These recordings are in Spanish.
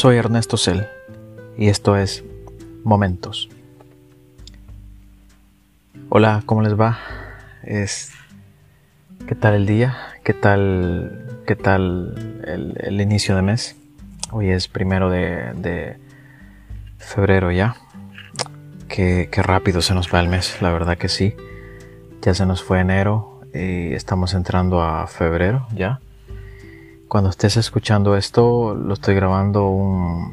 soy Ernesto Cel y esto es Momentos. Hola, ¿cómo les va? Es, ¿Qué tal el día? ¿Qué tal, qué tal el, inicio de mes? Hoy es primero de, febrero ya. Qué, qué rápido se nos va el mes, la verdad que sí. Ya se nos fue enero y estamos entrando a febrero ya. Cuando estés escuchando esto, lo estoy grabando un,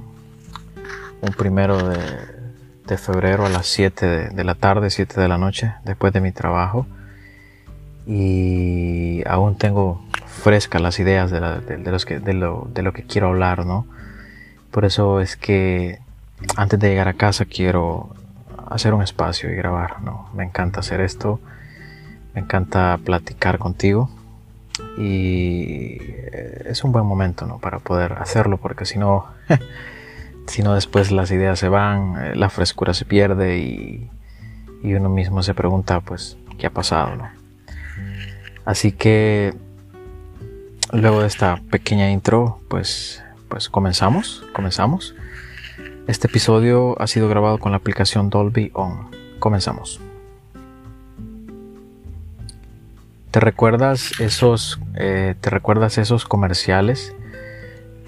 un primero de, febrero a las 7 de, la tarde, 7 de la noche, después de mi trabajo. Y aún tengo frescas las ideas de, los que, de, lo, de lo que quiero hablar, ¿no? Por eso es que antes de llegar a casa quiero hacer un espacio y grabar, ¿no? Me encanta hacer esto, me encanta platicar contigo y eh, es un buen momento ¿no? para poder hacerlo porque si no, si no después las ideas se van, eh, la frescura se pierde y, y, uno mismo se pregunta pues qué ha pasado. ¿no? Así que luego de esta pequeña intro pues, pues comenzamos, comenzamos. Este episodio ha sido grabado con la aplicación Dolby On. Comenzamos. ¿Te recuerdas esos, eh, ¿te recuerdas esos comerciales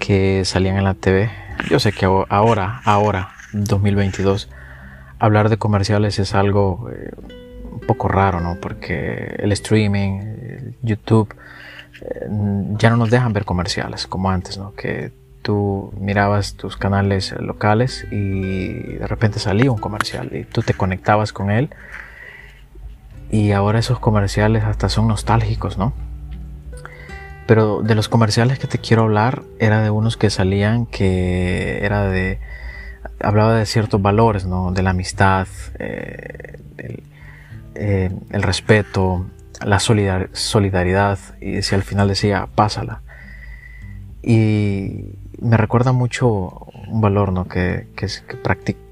que salían en la TV? Yo sé que ahora, ahora, 2022, hablar de comerciales es algo eh, un poco raro, ¿no? Porque el streaming, YouTube, eh, ya no nos dejan ver comerciales como antes, ¿no? Que tú mirabas tus canales locales y de repente salía un comercial y tú te conectabas con él y ahora esos comerciales hasta son nostálgicos, ¿no? Pero de los comerciales que te quiero hablar era de unos que salían que era de hablaba de ciertos valores, ¿no? De la amistad, eh, eh, el, respeto, la solidaridad y decía al final decía pásala y me recuerda mucho un valor ¿no? que, que,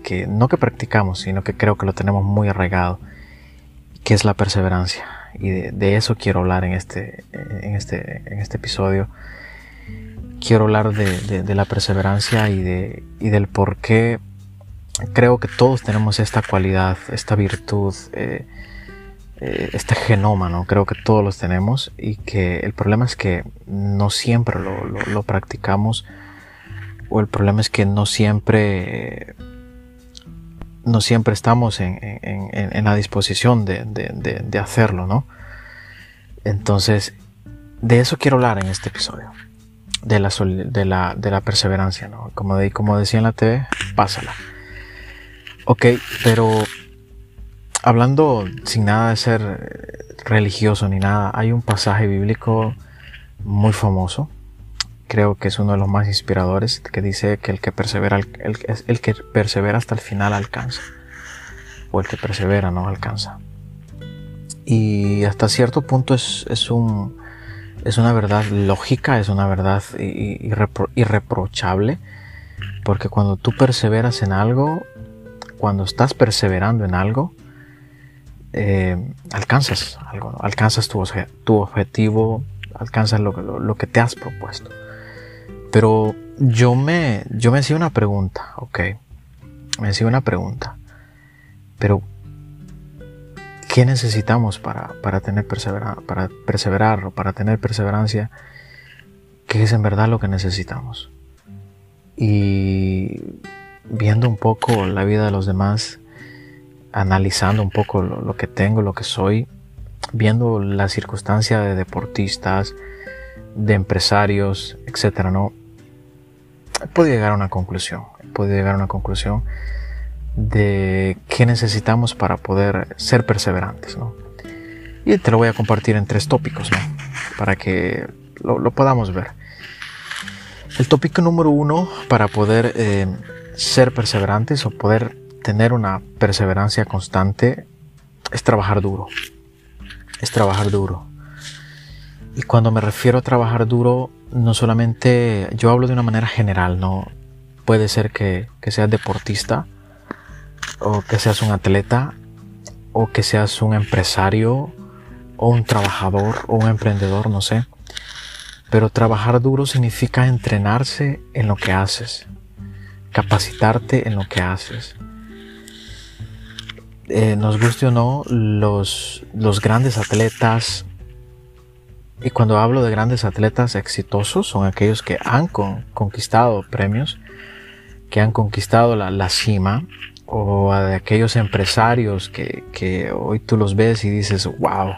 que no que practicamos sino que creo que lo tenemos muy arraigado qué es la perseverancia. Y de, eso quiero hablar en este, en este, en este episodio. Quiero hablar de, la perseverancia y, de, y del por qué creo que todos tenemos esta cualidad, esta virtud, eh, eh, este genoma, ¿no? Creo que todos los tenemos y que el problema es que no siempre lo, lo practicamos o el problema es que no siempre no siempre estamos en, la disposición de, hacerlo, ¿no? Entonces, de eso quiero hablar en este episodio, de la, de la, perseverancia, ¿no? Como, de, como decía en la TV, pásala. Ok, pero hablando sin nada de ser religioso ni nada, hay un pasaje bíblico muy famoso creo que es uno de los más inspiradores, que dice que el que persevera, el, el que persevera hasta el final alcanza, o el que persevera no alcanza. Y hasta cierto punto es, es, un, es una verdad lógica, es una verdad irreprochable, porque cuando tú perseveras en algo, cuando estás perseverando en algo, eh, alcanzas algo, alcanzas tu, tu objetivo, alcanzas lo, lo que te has propuesto. Pero yo me, yo me hacía una pregunta, ok. Me hacía una pregunta. Pero, ¿qué necesitamos para, para tener perseverar, para perseverar o para tener perseverancia? ¿Qué es en verdad lo que necesitamos? Y viendo un poco la vida de los demás, analizando un poco lo, lo que tengo, lo que soy, viendo la circunstancia de deportistas, de empresarios, etcétera, ¿no? Podido llegar a una conclusión. Podido llegar a una conclusión de qué necesitamos para poder ser perseverantes, ¿no? Y te lo voy a compartir en tres tópicos, ¿no? Para que lo, podamos ver. El tópico número uno para poder eh, ser perseverantes o poder tener una perseverancia constante es trabajar duro. Es trabajar duro. Y cuando me refiero a trabajar duro, no solamente yo hablo de una manera general, no puede ser que, seas deportista o que seas un atleta o que seas un empresario o un trabajador o un emprendedor, no sé. Pero trabajar duro significa entrenarse en lo que haces. capacitarte en lo que haces. Eh, nos guste o no, los, los grandes atletas, y cuando hablo de grandes atletas exitosos, son aquellos que han conquistado premios, que han conquistado la, la cima, o de aquellos empresarios que, que, hoy tú los ves y dices, wow,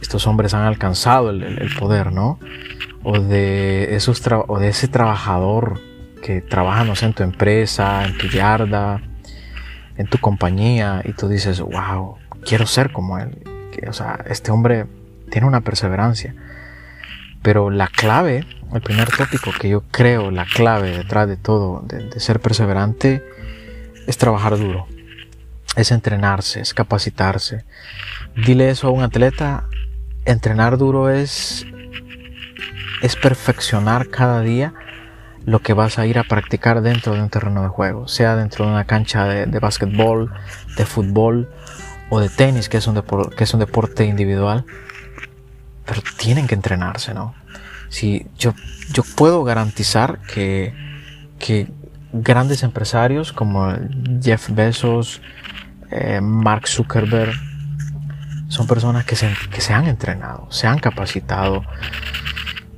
estos hombres han alcanzado el, poder, ¿no? O de, esos o de ese trabajador que trabaja, no sé, en tu empresa, en tu yarda, en tu compañía, y tú dices, wow, quiero ser como él. o sea, este hombre tiene una perseverancia. Pero la clave, el primer tópico que yo creo, la clave detrás de todo, de, ser perseverante, es trabajar duro, es entrenarse, es capacitarse. Dile eso a un atleta, entrenar duro es, es perfeccionar cada día lo que vas a ir a practicar dentro de un terreno de juego, sea dentro de una cancha de, de básquetbol, de fútbol o de tenis, que es, un que es un deporte individual pero tienen que entrenarse, ¿no? Si yo, yo puedo garantizar que, que grandes empresarios como Jeff Bezos, eh, Mark Zuckerberg, son personas que se, que se han entrenado, se han capacitado,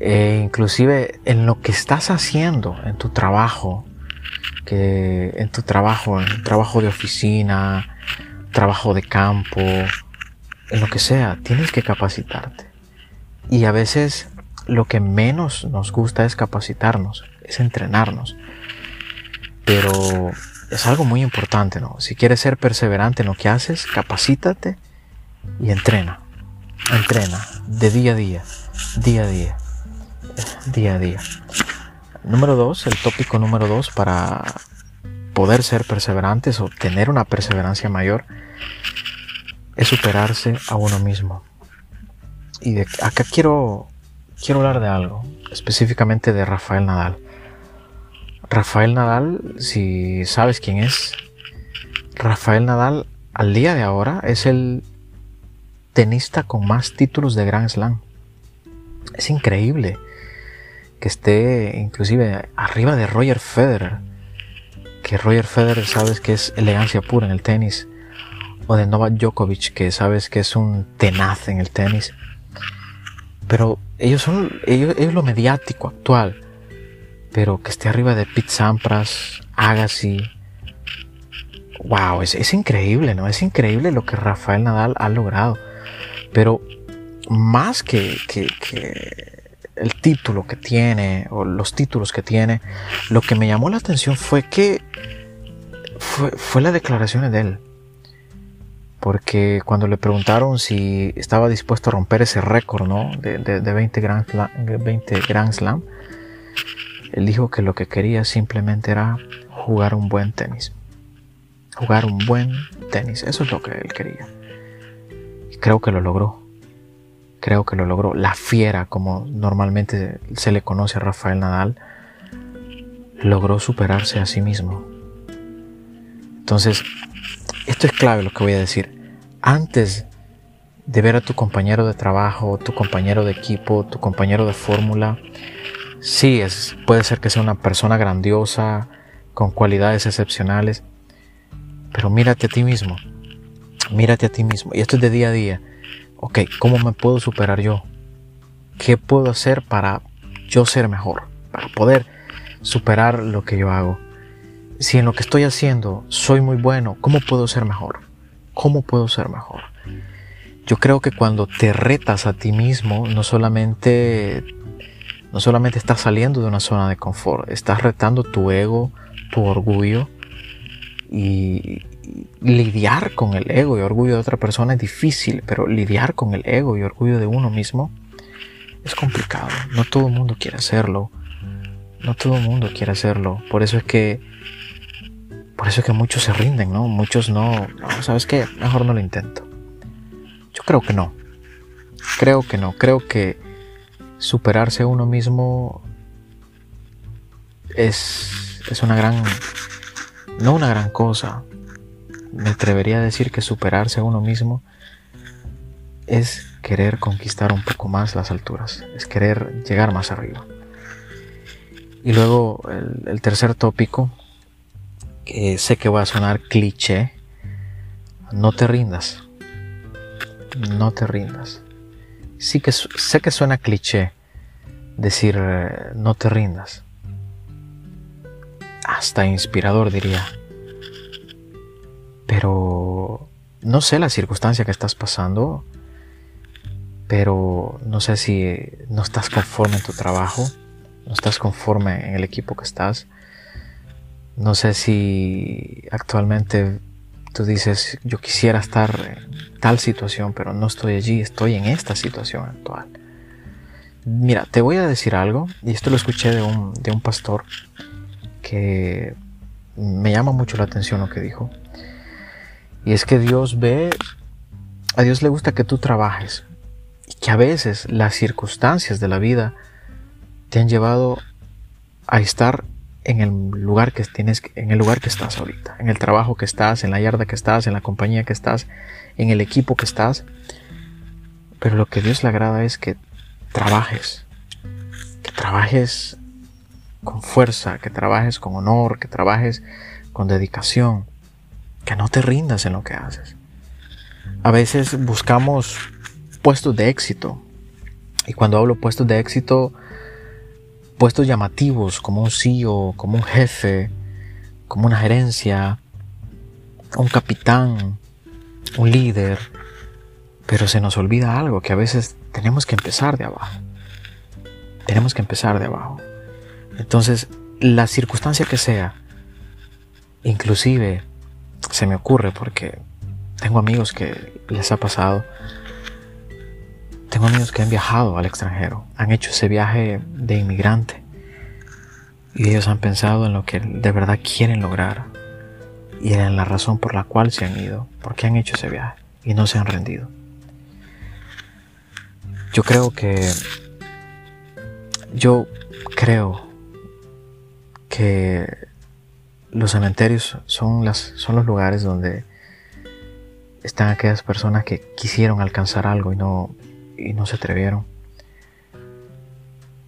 e inclusive en lo que estás haciendo en tu trabajo, que en tu trabajo, en trabajo de oficina, trabajo de campo, en lo que sea, tienes que capacitarte. Y a veces lo que menos nos gusta es capacitarnos, es entrenarnos. Pero es algo muy importante, ¿no? Si quieres ser perseverante en lo que haces, capacítate y entrena. Entrena de día a día, día a día, día a día. Número dos, el tópico número dos para poder ser perseverantes o tener una perseverancia mayor es superarse a uno mismo. Y de, acá quiero, quiero hablar de algo, específicamente de Rafael Nadal. Rafael Nadal, si sabes quién es, Rafael Nadal al día de ahora es el tenista con más títulos de Grand Slam. Es increíble que esté inclusive arriba de Roger Federer. Que Roger Federer sabes que es elegancia pura en el tenis. O de Novak Djokovic que sabes que es un tenaz en el tenis. Pero ellos son, ellos, es lo mediático actual. Pero que esté arriba de Pete Sampras, Agassi. Wow, es, es increíble, ¿no? Es increíble lo que Rafael Nadal ha logrado. Pero más que, que, que el título que tiene o los títulos que tiene, lo que me llamó la atención fue que fue, fue las declaraciones de él porque cuando le preguntaron si estaba dispuesto a romper ese récord ¿no? de, de, 20, Grand Slam, 20 Grand Slam, él dijo que lo que quería simplemente era jugar un buen tenis. Jugar un buen tenis, eso es lo que él quería. Creo que lo logró. Creo que lo logró. La fiera, como normalmente se le conoce a Rafael Nadal, logró superarse a sí mismo. Entonces, esto es clave lo que voy a decir. Antes de ver a tu compañero de trabajo, tu compañero de equipo, tu compañero de fórmula, sí, es, puede ser que sea una persona grandiosa, con cualidades excepcionales, pero mírate a ti mismo, mírate a ti mismo. Y esto es de día a día. Ok, ¿cómo me puedo superar yo? ¿Qué puedo hacer para yo ser mejor? Para poder superar lo que yo hago si en lo que estoy haciendo soy muy bueno, ¿cómo puedo ser mejor? ¿Cómo puedo ser mejor? Yo creo que cuando te retas a ti mismo, no solamente, no solamente estás saliendo de una zona de confort, estás retando tu ego, tu orgullo y, lidiar con el ego y orgullo de otra persona es difícil, pero lidiar con el ego y orgullo de uno mismo es complicado. No todo el mundo quiere hacerlo. No todo el mundo quiere hacerlo. Por eso es que por eso es que muchos se rinden, ¿no? Muchos no, ¿sabes qué? Mejor no lo intento. Yo creo que no. Creo que no. Creo que superarse a uno mismo es, es una gran, no una gran cosa. Me atrevería a decir que superarse a uno mismo es querer conquistar un poco más las alturas, es querer llegar más arriba. Y luego el tercer tópico que sé que va a sonar cliché, no te rindas. No te rindas. Sí que sé que suena cliché decir eh, no te rindas. Hasta inspirador diría. Pero no sé la circunstancia que estás pasando, pero no sé si no estás conforme en tu trabajo, no estás conforme en el equipo que estás. No sé si actualmente tú dices, yo quisiera estar en tal situación, pero no estoy allí, estoy en esta situación actual. Mira, te voy a decir algo, y esto lo escuché de un, de un pastor que me llama mucho la atención lo que dijo. Y es que Dios ve, a Dios le gusta que tú trabajes, y que a veces las circunstancias de la vida te han llevado a estar en el lugar que tienes, en el lugar que estás ahorita, en el trabajo que estás, en la yarda que estás, en la compañía que estás, en el equipo que estás. Pero lo que Dios le agrada es que trabajes, que trabajes con fuerza, que trabajes con honor, que trabajes con dedicación, que no te rindas en lo que haces. A veces buscamos puestos de éxito. Y cuando hablo puestos de éxito, puestos llamativos como un CEO, como un jefe, como una gerencia, un capitán, un líder. Pero se nos olvida algo, que a veces tenemos que empezar de abajo. Tenemos que empezar de abajo. Entonces, la circunstancia que sea, inclusive se me ocurre porque tengo amigos que les ha pasado, tengo amigos que han viajado al extranjero, han hecho ese viaje de inmigrante y ellos han pensado en lo que de verdad quieren lograr y en la razón por la cual se han ido, porque han hecho ese viaje y no se han rendido. Yo creo que yo creo que los cementerios son las son los lugares donde están aquellas personas que quisieron alcanzar algo y no y no se atrevieron.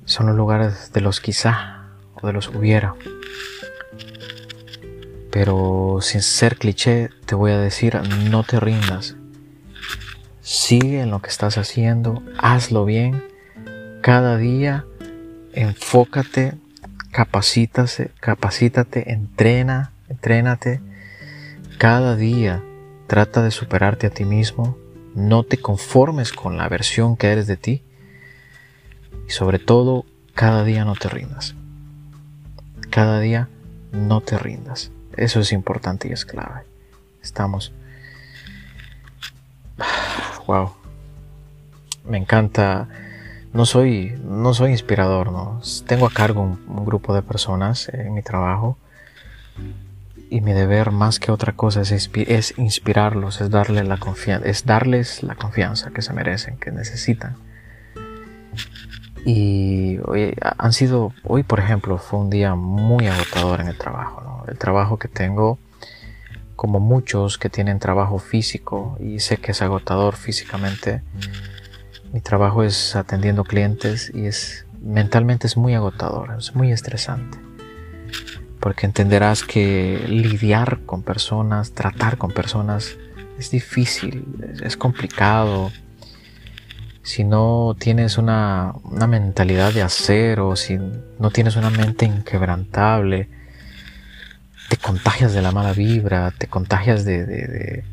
Son los lugares de los quizá o de los hubiera. Pero sin ser cliché, te voy a decir, no te rindas. Sigue en lo que estás haciendo, hazlo bien. Cada día enfócate, capacítate, capacítate, entrena, entrénate. Cada día trata de superarte a ti mismo, no te conformes con la versión que eres de ti y sobre todo cada día no te rindas. Cada día no te rindas. Eso es importante y es clave. Estamos... Wow. Me encanta. No soy, no soy inspirador, ¿no? Tengo a cargo un grupo de personas en mi trabajo y mi deber más que otra cosa es, inspirarlos, es, darle la es darles la confianza que se merecen, que necesitan. Y hoy han sido, hoy por ejemplo, fue un día muy agotador en el trabajo. El trabajo que tengo, como muchos que tienen trabajo físico y sé que es agotador físicamente, mi trabajo es atendiendo clientes y es mentalmente es muy agotador, es muy estresante porque entenderás que lidiar con personas, tratar con personas es difícil, es, complicado. Si no tienes una, mentalidad de acero, si no tienes una mente inquebrantable, te contagias de la mala vibra, te contagias de, de,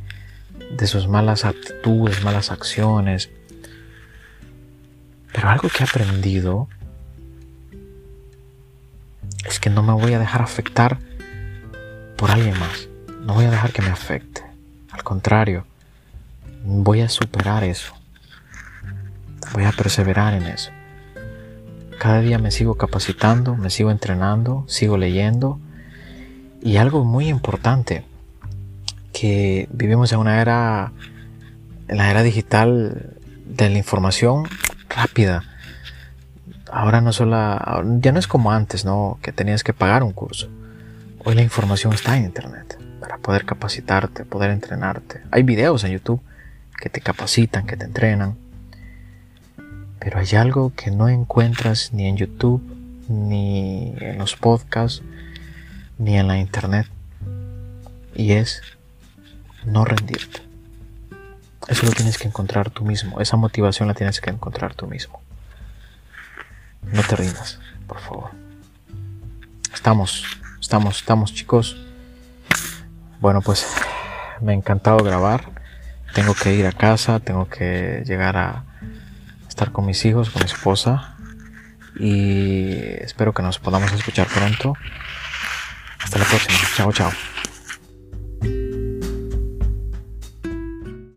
de sus malas actitudes, malas acciones. Pero algo que he aprendido es que no me voy a dejar afectar por alguien más. No voy a dejar que me afecte. Al contrario, voy a superar eso. Voy a perseverar en eso. Cada día me sigo capacitando, me sigo entrenando, sigo leyendo. Y algo muy importante, que vivimos en una era, en la era digital de la información rápida ahora no solo, ya no es como antes, ¿no? Que tenías que pagar un curso. Hoy la información está en internet para poder capacitarte, poder entrenarte. Hay videos en YouTube que te capacitan, que te entrenan. Pero hay algo que no encuentras ni en YouTube, ni en los podcasts, ni en la internet. Y es no rendirte. Eso lo tienes que encontrar tú mismo. Esa motivación la tienes que encontrar tú mismo. No te rindas, por favor. Estamos, estamos, estamos chicos. Bueno, pues me ha encantado grabar. Tengo que ir a casa, tengo que llegar a estar con mis hijos, con mi esposa. Y espero que nos podamos escuchar pronto. Hasta la próxima. Chao, chao.